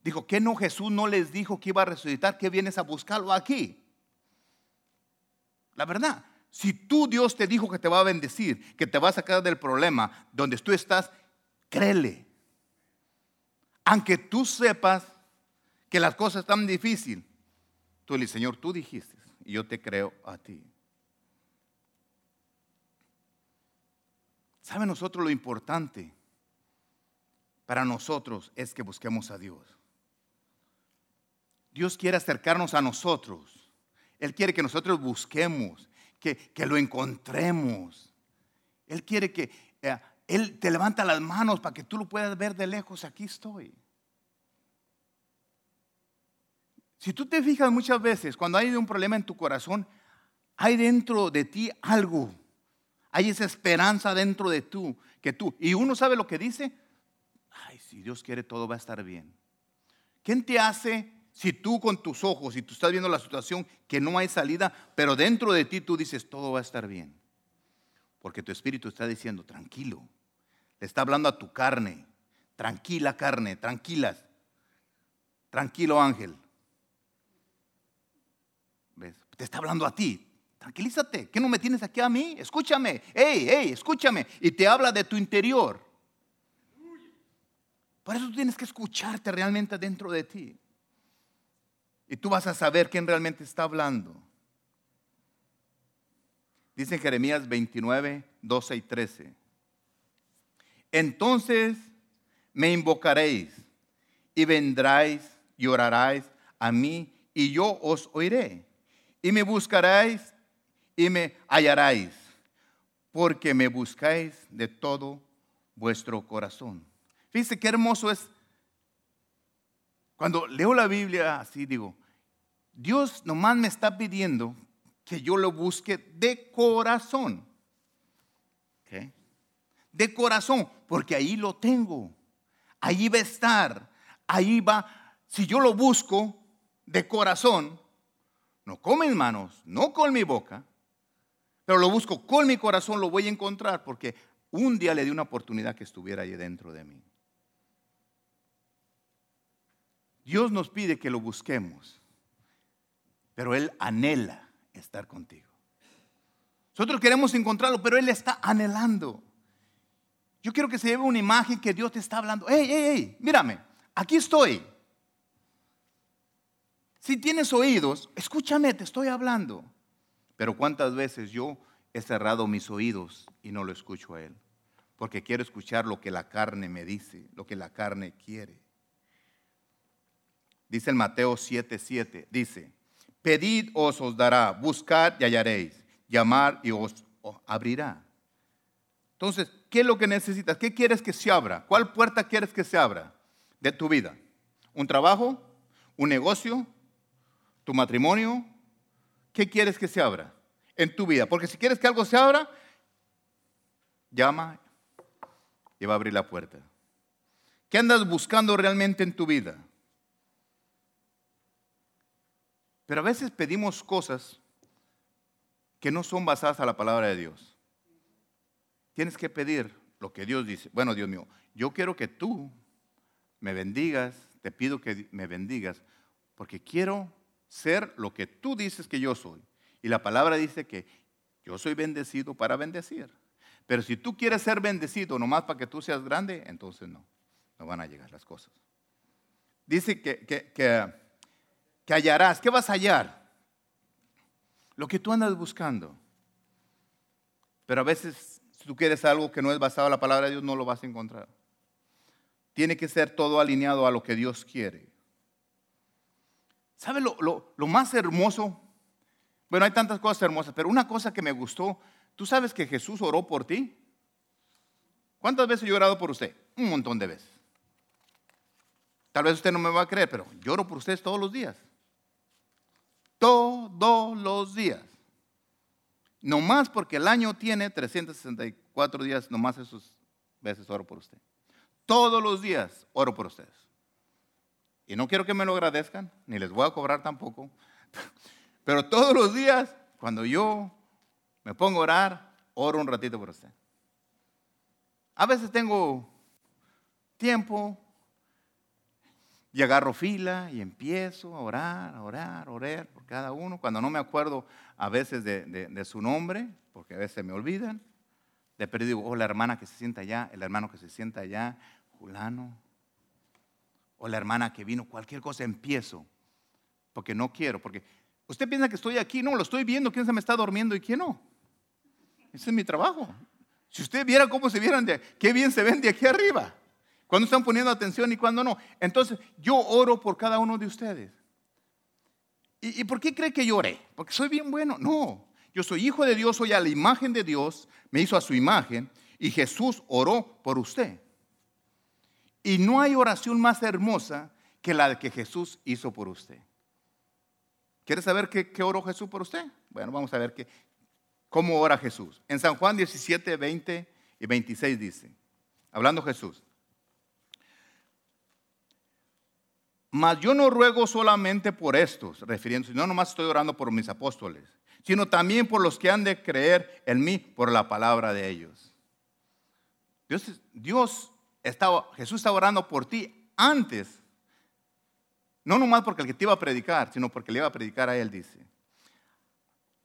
Dijo, ¿qué no Jesús no les dijo que iba a resucitar? ¿Qué vienes a buscarlo aquí? La verdad, si tú Dios te dijo que te va a bendecir, que te va a sacar del problema donde tú estás, créele. Aunque tú sepas que las cosas están difíciles, tú le Señor, tú dijiste y yo te creo a ti. ¿Sabe nosotros lo importante? Para nosotros es que busquemos a Dios. Dios quiere acercarnos a nosotros. Él quiere que nosotros busquemos que, lo encontremos. Él quiere que eh, Él te levanta las manos para que tú lo puedas ver de lejos. Aquí estoy. Si tú te fijas muchas veces, cuando hay un problema en tu corazón, hay dentro de ti algo. Hay esa esperanza dentro de tú, que tú. Y uno sabe lo que dice. Ay, si Dios quiere, todo va a estar bien. ¿Quién te hace si tú con tus ojos y tú estás viendo la situación que no hay salida, pero dentro de ti tú dices, todo va a estar bien. Porque tu espíritu está diciendo, tranquilo. Le está hablando a tu carne. Tranquila carne, tranquilas. Tranquilo ángel. Te está hablando a ti. Tranquilízate. ¿Qué no me tienes aquí a mí? Escúchame. Hey, hey, escúchame. Y te habla de tu interior. Por eso tienes que escucharte realmente dentro de ti. Y tú vas a saber quién realmente está hablando. Dice Jeremías 29, 12 y 13. Entonces me invocaréis y vendráis y oraréis a mí y yo os oiré. Y me buscaréis y me hallaréis, porque me buscáis de todo vuestro corazón. Fíjense qué hermoso es cuando leo la Biblia así, digo, Dios nomás me está pidiendo que yo lo busque de corazón. De corazón, porque ahí lo tengo. Ahí va a estar. Ahí va. Si yo lo busco de corazón, no con mis manos, no con mi boca, pero lo busco con mi corazón, lo voy a encontrar, porque un día le di una oportunidad que estuviera ahí dentro de mí. Dios nos pide que lo busquemos, pero Él anhela estar contigo. Nosotros queremos encontrarlo, pero Él está anhelando. Yo quiero que se lleve una imagen que Dios te está hablando. ¡Ey, ey, ey! Mírame, aquí estoy. Si tienes oídos, escúchame, te estoy hablando. Pero cuántas veces yo he cerrado mis oídos y no lo escucho a Él. Porque quiero escuchar lo que la carne me dice, lo que la carne quiere. Dice el Mateo 7:7, dice, pedid os os dará, buscad y hallaréis, llamar y os, abrirá. Entonces, ¿qué es lo que necesitas? ¿Qué quieres que se abra? ¿Cuál puerta quieres que se abra de tu vida? ¿Un trabajo? ¿Un negocio? ¿Tu matrimonio? ¿Qué quieres que se abra en tu vida? Porque si quieres que algo se abra, llama y va a abrir la puerta. ¿Qué andas buscando realmente en tu vida? Pero a veces pedimos cosas que no son basadas a la palabra de Dios. Tienes que pedir lo que Dios dice. Bueno, Dios mío, yo quiero que tú me bendigas, te pido que me bendigas, porque quiero ser lo que tú dices que yo soy. Y la palabra dice que yo soy bendecido para bendecir. Pero si tú quieres ser bendecido nomás para que tú seas grande, entonces no, no van a llegar las cosas. Dice que, que, que que hallarás. ¿Qué vas a hallar? Lo que tú andas buscando. Pero a veces, si tú quieres algo que no es basado en la palabra de Dios, no lo vas a encontrar. Tiene que ser todo alineado a lo que Dios quiere. ¿Sabe lo, lo más hermoso? Bueno, hay tantas cosas hermosas, pero una cosa que me gustó, ¿tú sabes que Jesús oró por ti? ¿Cuántas veces yo he orado por usted? Un montón de veces. Tal vez usted no me va a creer, pero lloro por ustedes todos los días. Todos los días. No más porque el año tiene 364 días, no más esos veces oro por usted. Todos los días oro por ustedes. Y no quiero que me lo agradezcan, ni les voy a cobrar tampoco. Pero todos los días, cuando yo me pongo a orar, oro un ratito por usted. A veces tengo tiempo y agarro fila y empiezo a orar, a orar, a orar por cada uno. Cuando no me acuerdo a veces de, su nombre, porque a veces me olvidan, de perdido oh, la hermana que se sienta allá, el hermano que se sienta allá, Julano, o la hermana que vino, cualquier cosa empiezo, porque no quiero, porque usted piensa que estoy aquí, no, lo estoy viendo, quién se me está durmiendo y quién no. Ese es mi trabajo. Si usted viera cómo se vieran, de, qué bien se ven de aquí arriba, cuando están poniendo atención y cuando no. Entonces, yo oro por cada uno de ustedes. ¿Y, por qué cree que lloré? ¿Porque soy bien bueno? No. Yo soy hijo de Dios, soy a la imagen de Dios, me hizo a su imagen y Jesús oró por usted. Y no hay oración más hermosa que la que Jesús hizo por usted. ¿Quiere saber qué, oró Jesús por usted? Bueno, vamos a ver qué, cómo ora Jesús. En San Juan 17, 20 y 26 dice, hablando Jesús, Mas yo no ruego solamente por estos, refiriéndose, no nomás estoy orando por mis apóstoles, sino también por los que han de creer en mí por la palabra de ellos. Dios, Dios estaba, Jesús está orando por ti antes, no nomás porque el que te iba a predicar, sino porque le iba a predicar a él, dice.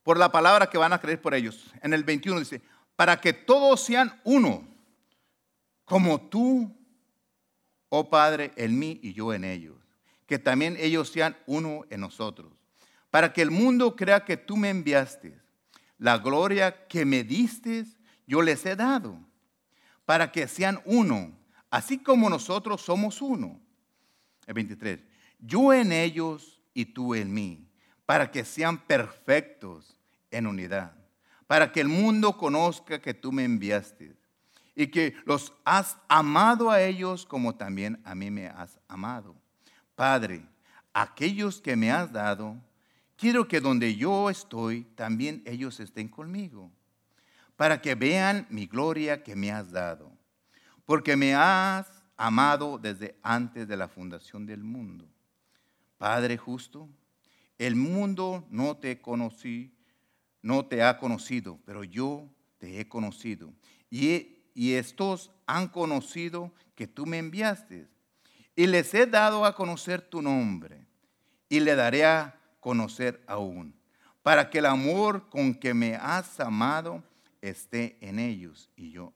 Por la palabra que van a creer por ellos. En el 21 dice, para que todos sean uno, como tú, oh Padre, en mí y yo en ellos que también ellos sean uno en nosotros, para que el mundo crea que tú me enviaste. La gloria que me diste, yo les he dado, para que sean uno, así como nosotros somos uno. El 23. Yo en ellos y tú en mí, para que sean perfectos en unidad, para que el mundo conozca que tú me enviaste y que los has amado a ellos como también a mí me has amado. Padre, aquellos que me has dado, quiero que donde yo estoy, también ellos estén conmigo, para que vean mi gloria que me has dado, porque me has amado desde antes de la fundación del mundo. Padre justo, el mundo no te conocí, no te ha conocido, pero yo te he conocido. Y, y estos han conocido que tú me enviaste y les he dado a conocer tu nombre y le daré a conocer aún, para que el amor con que me has amado esté en ellos y yo.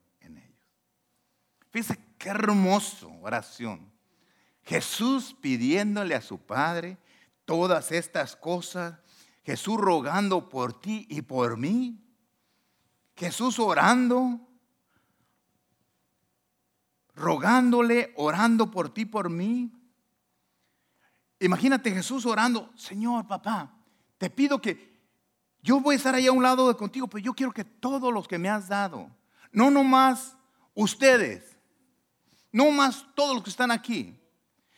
Fíjense qué hermoso oración. Jesús pidiéndole a su Padre todas estas cosas. Jesús rogando por ti y por mí. Jesús orando rogándole, orando por ti, por mí. Imagínate Jesús orando, Señor, papá, te pido que yo voy a estar ahí a un lado de contigo, pero yo quiero que todos los que me has dado, no nomás ustedes, no más todos los que están aquí,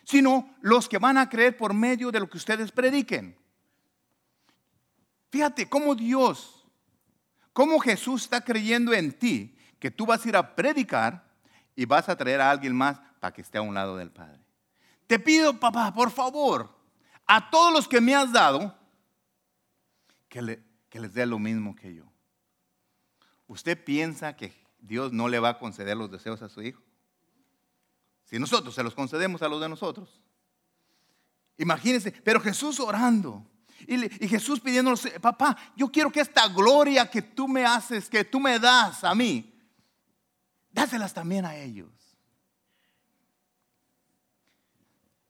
sino los que van a creer por medio de lo que ustedes prediquen. Fíjate cómo Dios, cómo Jesús está creyendo en ti, que tú vas a ir a predicar y vas a traer a alguien más para que esté a un lado del Padre. Te pido, papá, por favor, a todos los que me has dado, que, les dé lo mismo que yo. ¿Usted piensa que Dios no le va a conceder los deseos a su hijo? Si nosotros se los concedemos a los de nosotros. Imagínense, pero Jesús orando. Y, y, Jesús pidiéndonos, papá, yo quiero que esta gloria que tú me haces, que tú me das a mí, dáselas también a ellos.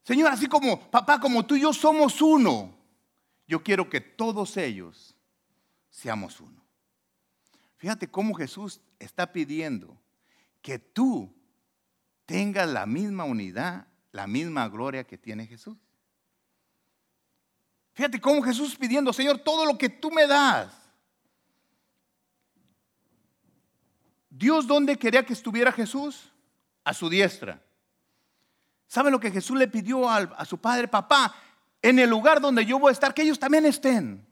Señor, así como papá, como tú y yo somos uno, yo quiero que todos ellos seamos uno. Fíjate cómo Jesús está pidiendo que tú tengas la misma unidad, la misma gloria que tiene Jesús. Fíjate cómo Jesús pidiendo, Señor, todo lo que tú me das. Dios, ¿dónde quería que estuviera Jesús? A su diestra. ¿Sabe lo que Jesús le pidió a, su padre? Papá, en el lugar donde yo voy a estar, que ellos también estén.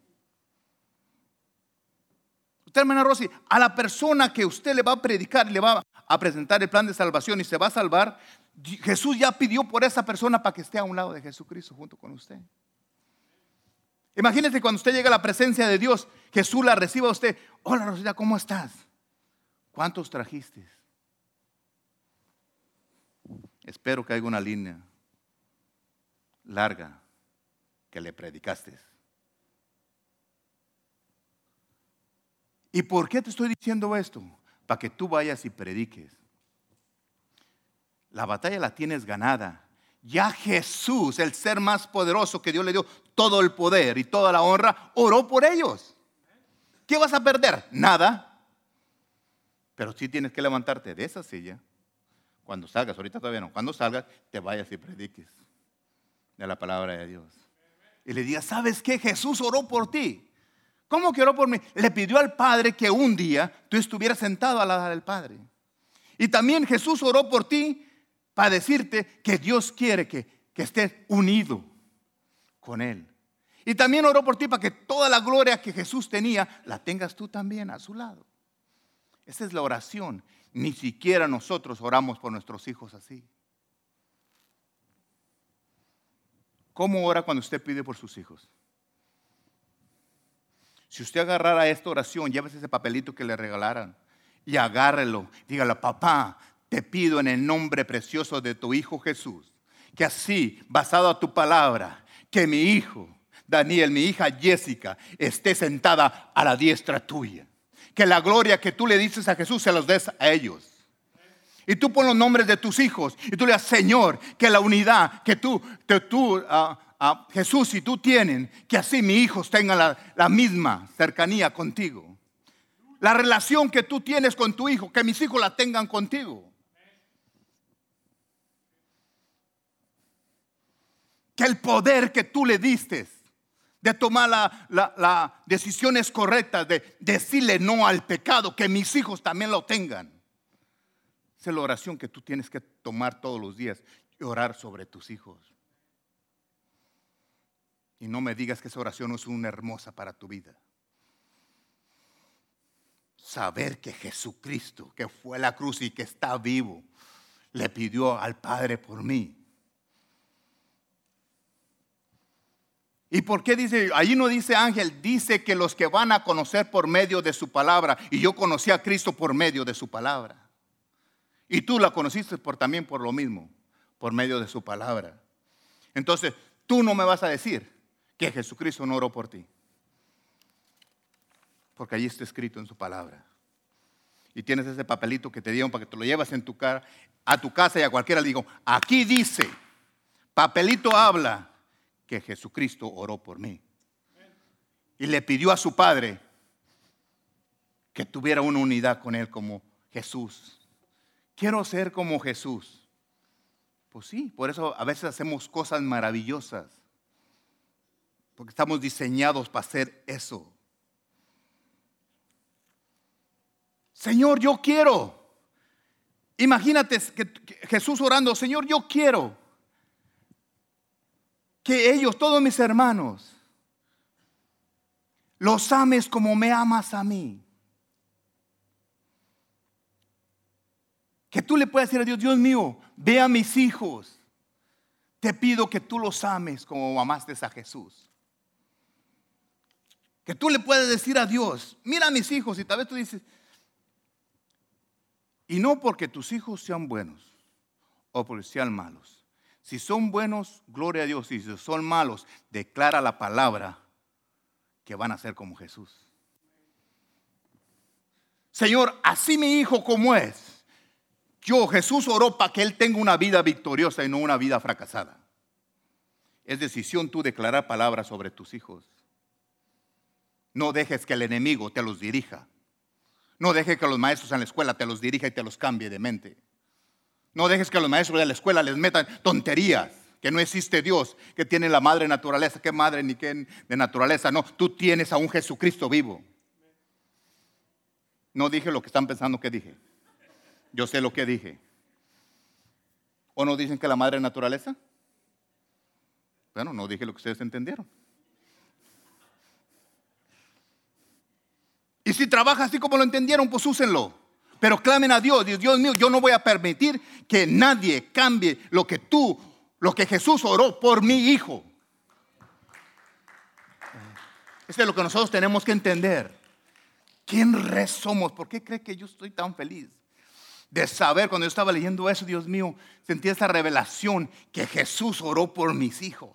Hermana Rosy, a la persona que usted le va a predicar, le va a presentar el plan de salvación y se va a salvar, Jesús ya pidió por esa persona para que esté a un lado de Jesucristo junto con usted. Imagínese cuando usted llega a la presencia de Dios, Jesús la reciba a usted. Hola Rosita, ¿cómo estás? ¿Cuántos trajiste? Espero que haya una línea larga que le predicaste. ¿Y por qué te estoy diciendo esto? Para que tú vayas y prediques. La batalla la tienes ganada. Ya Jesús, el ser más poderoso que Dios le dio todo el poder y toda la honra, oró por ellos. ¿Qué vas a perder? Nada. Pero sí tienes que levantarte de esa silla. Cuando salgas, ahorita todavía no, cuando salgas, te vayas y prediques de la palabra de Dios. Y le digas, ¿sabes qué? Jesús oró por ti. ¿Cómo que oró por mí? Le pidió al Padre que un día tú estuvieras sentado a la del Padre. Y también Jesús oró por ti para decirte que Dios quiere que, que estés unido con Él. Y también oró por ti para que toda la gloria que Jesús tenía la tengas tú también a su lado. Esa es la oración. Ni siquiera nosotros oramos por nuestros hijos así. ¿Cómo ora cuando usted pide por sus hijos? Si usted agarrara esta oración, llévese ese papelito que le regalaran y agárrelo. Dígale, papá, te pido en el nombre precioso de tu Hijo Jesús, que así, basado a tu palabra, que mi hijo, Daniel, mi hija Jessica, esté sentada a la diestra tuya. Que la gloria que tú le dices a Jesús se los des a ellos. Y tú pon los nombres de tus hijos y tú le dices, Señor, que la unidad que tú, que tú ah, Jesús y tú tienen, que así mis hijos tengan la, la misma cercanía contigo. La relación que tú tienes con tu hijo, que mis hijos la tengan contigo. que el poder que tú le diste de tomar las la, decisiones correctas, de decirle no al pecado, que mis hijos también lo tengan. Esa es la oración que tú tienes que tomar todos los días y orar sobre tus hijos. Y no me digas que esa oración no es una hermosa para tu vida. Saber que Jesucristo, que fue a la cruz y que está vivo, le pidió al Padre por mí ¿Y por qué dice? Allí no dice ángel, dice que los que van a conocer por medio de su palabra. Y yo conocí a Cristo por medio de su palabra. Y tú la conociste por, también por lo mismo, por medio de su palabra. Entonces, tú no me vas a decir que Jesucristo no oró por ti. Porque allí está escrito en su palabra. Y tienes ese papelito que te dieron para que te lo llevas en tu cara, a tu casa y a cualquiera le digo, aquí dice, papelito habla que Jesucristo oró por mí. Y le pidió a su Padre que tuviera una unidad con Él como Jesús. Quiero ser como Jesús. Pues sí, por eso a veces hacemos cosas maravillosas. Porque estamos diseñados para hacer eso. Señor, yo quiero. Imagínate que Jesús orando, Señor, yo quiero que ellos, todos mis hermanos, los ames como me amas a mí. Que tú le puedas decir a Dios, Dios mío, ve a mis hijos. Te pido que tú los ames como amaste a Jesús. Que tú le puedas decir a Dios, mira a mis hijos y tal vez tú dices, y no porque tus hijos sean buenos o porque sean malos, si son buenos, gloria a Dios. Y si son malos, declara la palabra que van a ser como Jesús. Señor, así mi hijo como es. Yo, Jesús oró para que él tenga una vida victoriosa y no una vida fracasada. Es decisión tú declarar palabras sobre tus hijos. No dejes que el enemigo te los dirija. No dejes que los maestros en la escuela te los dirija y te los cambie de mente. No dejes que los maestros de la escuela les metan tonterías, que no existe Dios, que tiene la madre naturaleza. ¿Qué madre ni qué de naturaleza? No, tú tienes a un Jesucristo vivo. No dije lo que están pensando que dije. Yo sé lo que dije. ¿O no dicen que la madre naturaleza? Bueno, no dije lo que ustedes entendieron. Si trabaja así como lo entendieron, pues úsenlo. Pero clamen a Dios, Dios mío, yo no voy a permitir que nadie cambie lo que tú, lo que Jesús oró por mi hijo. Eso es lo que nosotros tenemos que entender. ¿Quién re somos? ¿Por qué cree que yo estoy tan feliz? De saber, cuando yo estaba leyendo eso, Dios mío, sentí esa revelación que Jesús oró por mis hijos.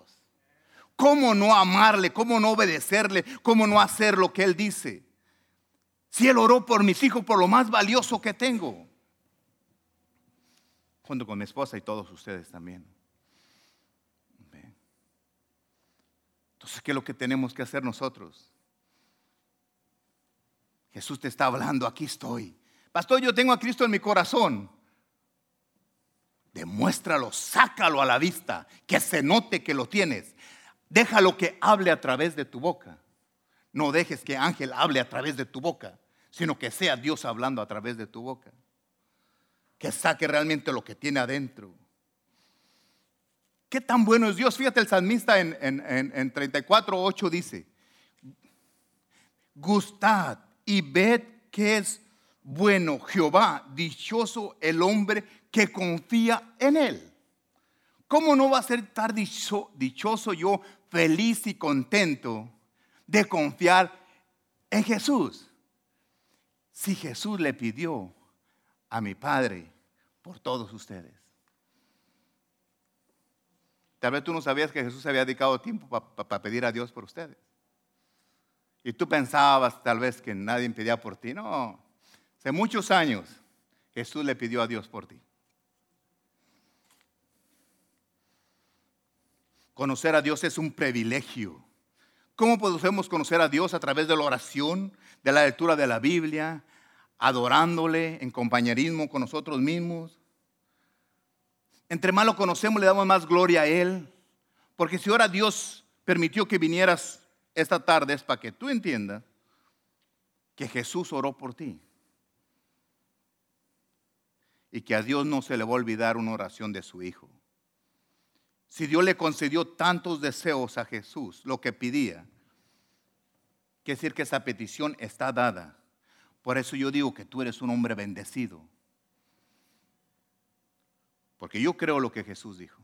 ¿Cómo no amarle? ¿Cómo no obedecerle? ¿Cómo no hacer lo que Él dice? Si Él oró por mis hijos, por lo más valioso que tengo. Junto con mi esposa y todos ustedes también. Entonces, ¿qué es lo que tenemos que hacer nosotros? Jesús te está hablando, aquí estoy. Pastor, yo tengo a Cristo en mi corazón. Demuéstralo, sácalo a la vista, que se note que lo tienes. Déjalo que hable a través de tu boca. No dejes que ángel hable a través de tu boca, sino que sea Dios hablando a través de tu boca. Que saque realmente lo que tiene adentro. ¿Qué tan bueno es Dios? Fíjate, el salmista en, en, en 34.8 dice, gustad y ved que es bueno Jehová, dichoso el hombre que confía en él. ¿Cómo no va a ser tan dichoso yo, feliz y contento de confiar en Jesús. Si Jesús le pidió a mi Padre por todos ustedes. Tal vez tú no sabías que Jesús se había dedicado tiempo para pedir a Dios por ustedes. Y tú pensabas tal vez que nadie pedía por ti. No, hace muchos años Jesús le pidió a Dios por ti. Conocer a Dios es un privilegio. ¿Cómo podemos conocer a Dios a través de la oración, de la lectura de la Biblia, adorándole en compañerismo con nosotros mismos? Entre más lo conocemos, le damos más gloria a Él. Porque si ahora Dios permitió que vinieras esta tarde, es para que tú entiendas que Jesús oró por ti. Y que a Dios no se le va a olvidar una oración de su Hijo. Si Dios le concedió tantos deseos a Jesús, lo que pedía, quiere decir que esa petición está dada. Por eso yo digo que tú eres un hombre bendecido. Porque yo creo lo que Jesús dijo.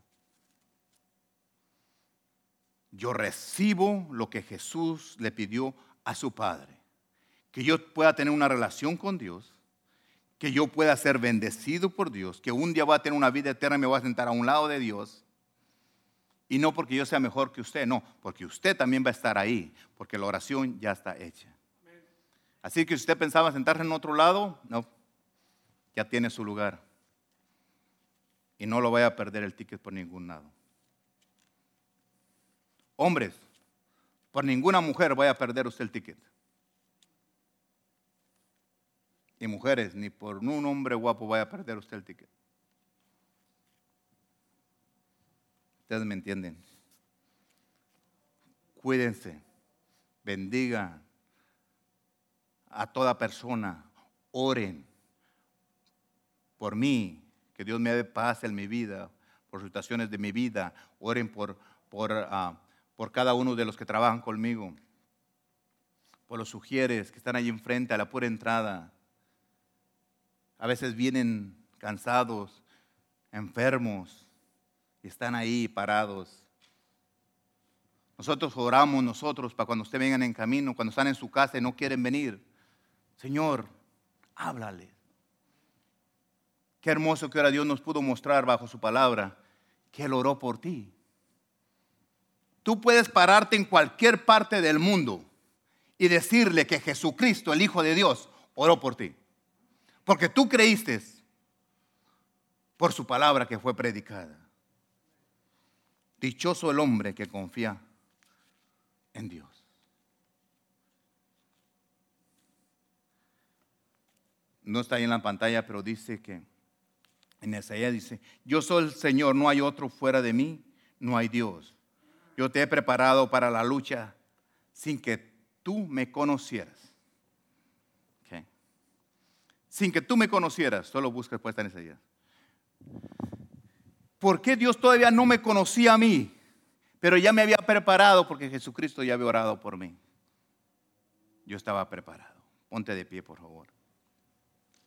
Yo recibo lo que Jesús le pidió a su Padre. Que yo pueda tener una relación con Dios. Que yo pueda ser bendecido por Dios. Que un día voy a tener una vida eterna y me voy a sentar a un lado de Dios y no porque yo sea mejor que usted, no, porque usted también va a estar ahí, porque la oración ya está hecha. Así que si usted pensaba sentarse en otro lado, no, ya tiene su lugar. Y no lo vaya a perder el ticket por ningún lado. Hombres, por ninguna mujer vaya a perder usted el ticket. Y mujeres, ni por un hombre guapo vaya a perder usted el ticket. Ustedes me entienden. Cuídense, bendiga a toda persona, oren por mí, que Dios me dé paz en mi vida, por situaciones de mi vida, oren por, por, ah, por cada uno de los que trabajan conmigo, por los sugieres que están allí enfrente a la pura entrada. A veces vienen cansados, enfermos, están ahí parados. Nosotros oramos nosotros para cuando ustedes vengan en camino, cuando están en su casa y no quieren venir. Señor, háblale. Qué hermoso que ahora Dios nos pudo mostrar bajo su palabra que Él oró por ti. Tú puedes pararte en cualquier parte del mundo y decirle que Jesucristo, el Hijo de Dios, oró por ti. Porque tú creíste por su palabra que fue predicada. Dichoso el hombre que confía en Dios. No está ahí en la pantalla, pero dice que en Isaías dice, yo soy el Señor, no hay otro fuera de mí, no hay Dios. Yo te he preparado para la lucha sin que tú me conocieras. Sin que tú me conocieras, solo busca respuesta en Isaías. ¿Por qué Dios todavía no me conocía a mí? Pero ya me había preparado porque Jesucristo ya había orado por mí. Yo estaba preparado. Ponte de pie, por favor.